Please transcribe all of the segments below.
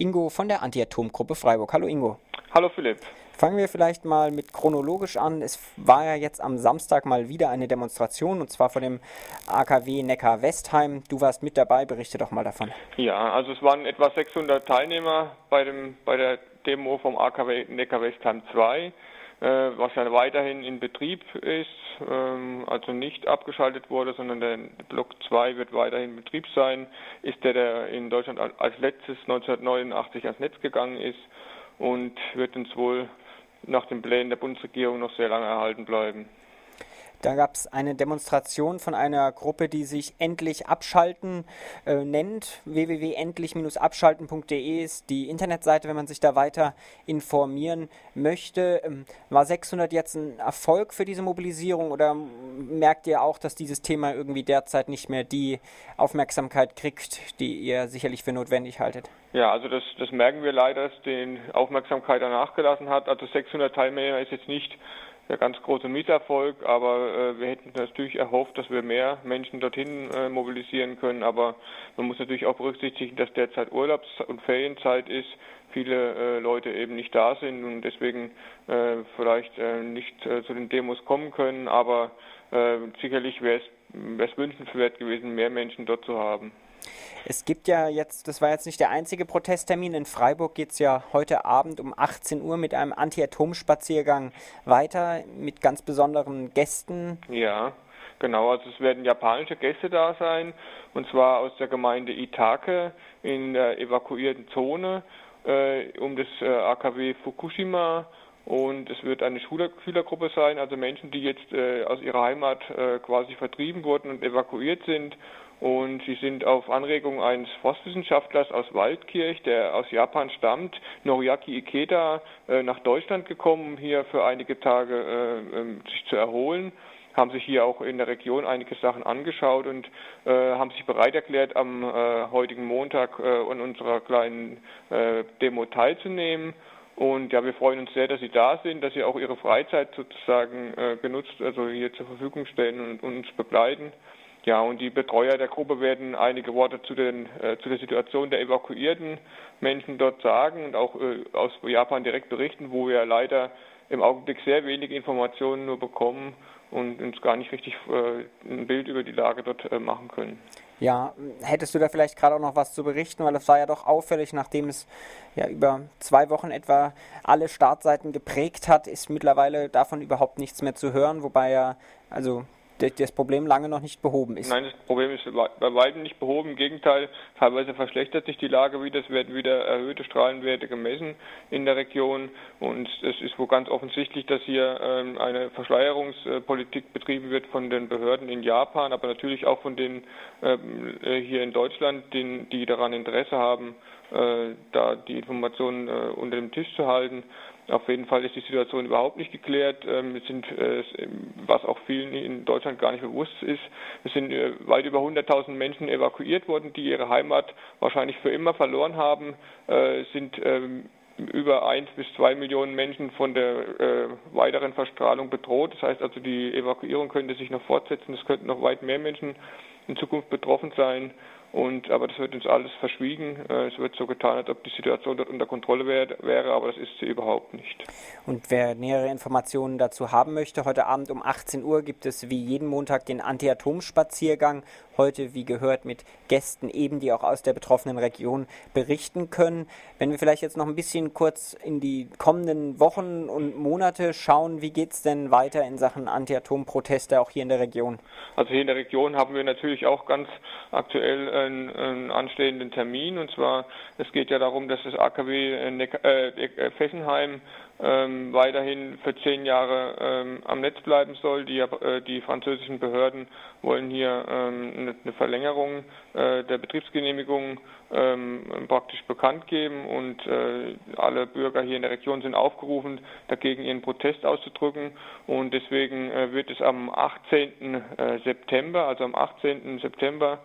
Ingo von der Anti-Atom-Gruppe Freiburg. Hallo Ingo. Hallo Philipp. Fangen wir vielleicht mal mit chronologisch an. Es war ja jetzt am Samstag mal wieder eine Demonstration und zwar vor dem AKW Neckar-Westheim. Du warst mit dabei, berichte doch mal davon. Ja, also es waren etwa 600 Teilnehmer bei, dem, bei der Demo vom AKW Neckar-Westheim 2. Äh, was ja weiterhin in Betrieb ist, ähm, also nicht abgeschaltet wurde, sondern der Block 2 wird weiterhin in Betrieb sein, ist der, der in Deutschland als letztes 1989 ans Netz gegangen ist und wird uns wohl nach den Plänen der Bundesregierung noch sehr lange erhalten bleiben. Da gab es eine Demonstration von einer Gruppe, die sich Endlich Abschalten äh, nennt. www.endlich-abschalten.de ist die Internetseite, wenn man sich da weiter informieren möchte. Ähm, war 600 jetzt ein Erfolg für diese Mobilisierung oder merkt ihr auch, dass dieses Thema irgendwie derzeit nicht mehr die Aufmerksamkeit kriegt, die ihr sicherlich für notwendig haltet? Ja, also das, das merken wir leider, dass die Aufmerksamkeit danach gelassen hat. Also 600 Teilnehmer ist jetzt nicht der ganz große Misserfolg, aber äh, wir hätten natürlich erhofft, dass wir mehr Menschen dorthin äh, mobilisieren können. Aber man muss natürlich auch berücksichtigen, dass derzeit Urlaubs- und Ferienzeit ist, viele äh, Leute eben nicht da sind und deswegen äh, vielleicht äh, nicht äh, zu den Demos kommen können. Aber sicherlich wäre es wünschenswert gewesen, mehr Menschen dort zu haben. Es gibt ja jetzt, das war jetzt nicht der einzige Protesttermin, in Freiburg geht es ja heute Abend um 18 Uhr mit einem Anti-Atom-Spaziergang weiter mit ganz besonderen Gästen. Ja, genau, also es werden japanische Gäste da sein und zwar aus der Gemeinde Itake in der evakuierten Zone äh, um das äh, AKW Fukushima. Und es wird eine Schülergruppe sein, also Menschen, die jetzt äh, aus ihrer Heimat äh, quasi vertrieben wurden und evakuiert sind und sie sind auf Anregung eines Forstwissenschaftlers aus Waldkirch, der aus Japan stammt, Noriaki Ikeda, äh, nach Deutschland gekommen, um hier für einige Tage äh, ähm, sich zu erholen haben sich hier auch in der Region einige Sachen angeschaut und äh, haben sich bereit erklärt, am äh, heutigen Montag äh, an unserer kleinen äh, Demo teilzunehmen. Und ja, wir freuen uns sehr, dass Sie da sind, dass Sie auch Ihre Freizeit sozusagen genutzt, also hier zur Verfügung stellen und, und uns begleiten. Ja, und die Betreuer der Gruppe werden einige Worte zu, den, äh, zu der Situation der evakuierten Menschen dort sagen und auch äh, aus Japan direkt berichten, wo wir leider im Augenblick sehr wenige Informationen nur bekommen und uns gar nicht richtig äh, ein Bild über die Lage dort äh, machen können. Ja, hättest du da vielleicht gerade auch noch was zu berichten, weil es war ja doch auffällig, nachdem es ja über zwei Wochen etwa alle Startseiten geprägt hat, ist mittlerweile davon überhaupt nichts mehr zu hören, wobei ja also das Problem lange noch nicht behoben ist. Nein, das Problem ist bei weitem nicht behoben. Im Gegenteil, teilweise verschlechtert sich die Lage wieder. Es werden wieder erhöhte Strahlenwerte gemessen in der Region. Und es ist wohl ganz offensichtlich, dass hier ähm, eine Verschleierungspolitik betrieben wird von den Behörden in Japan, aber natürlich auch von denen ähm, äh, hier in Deutschland, die daran Interesse haben, äh, da die Informationen äh, unter dem Tisch zu halten. Auf jeden Fall ist die Situation überhaupt nicht geklärt. Ähm, es sind, äh, was auch vielen in Deutschland gar nicht bewusst ist, es sind äh, weit über 100.000 Menschen evakuiert worden, die ihre Heimat wahrscheinlich für immer verloren haben. Äh, es sind ähm, über eins bis zwei Millionen Menschen von der äh, weiteren Verstrahlung bedroht. Das heißt also, die Evakuierung könnte sich noch fortsetzen. Es könnten noch weit mehr Menschen in Zukunft betroffen sein. Und, aber das wird uns alles verschwiegen. Äh, es wird so getan, als ob die Situation dort unter Kontrolle wär, wäre, aber das ist sie überhaupt nicht. Und wer nähere Informationen dazu haben möchte, heute Abend um 18 Uhr gibt es wie jeden Montag den Anti-Atom-Spaziergang. Heute, wie gehört, mit Gästen eben, die auch aus der betroffenen Region berichten können. Wenn wir vielleicht jetzt noch ein bisschen kurz in die kommenden Wochen und Monate schauen, wie geht es denn weiter in Sachen Anti-Atom-Proteste auch hier in der Region? Also hier in der Region haben wir natürlich auch ganz aktuell einen, einen anstehenden Termin. Und zwar, es geht ja darum, dass das AKW äh, äh, Fessenheim ähm, weiterhin für zehn Jahre ähm, am Netz bleiben soll. Die, äh, die französischen Behörden wollen hier ähm, eine, eine, Verlängerung äh, der Betriebsgenehmigung ähm, praktisch bekannt geben und äh, alle Bürger hier in der Region sind aufgerufen, dagegen ihren Protest auszudrücken und deswegen äh, wird es am 18. Äh, September, also am 18. September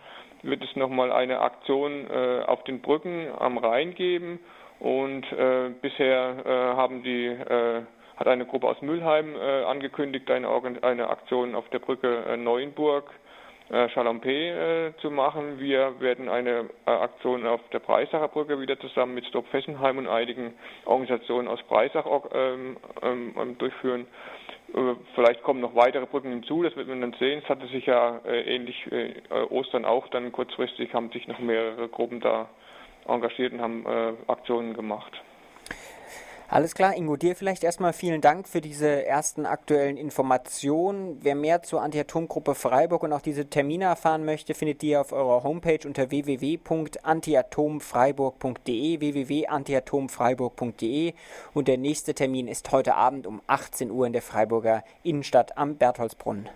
wird es nochmal eine Aktion äh, auf den Brücken am Rhein geben. Und äh, bisher äh, haben die, äh, hat eine Gruppe aus Mülheim äh, angekündigt, eine, eine Aktion auf der Brücke äh, Neuenburg äh, Chalampé äh, zu machen. Wir werden eine äh, Aktion auf der Breisacher Brücke wieder zusammen mit Stop Fessenheim und einigen Organisationen aus Breisach ähm, ähm, ähm, durchführen. Äh, vielleicht kommen noch weitere Brücken hinzu, das wird man dann sehen. Es hatte sich ja äh, ähnlich äh, Ostern auch dann kurzfristig haben sich noch mehrere Gruppen da engagiert und haben Aktionen gemacht. Alles klar, Ingo, dir vielleicht erstmal vielen Dank für diese ersten aktuellen Informationen. Wer mehr zur Antiatomgruppe Freiburg und auch diese Termine erfahren möchte, findet ihr auf eurer Homepage unter www.antiatomfreiburg.de, www.antiatomfreiburg.de und der nächste Termin ist heute Abend um 18 Uhr in der Freiburger Innenstadt am Bertholdsbrunnen.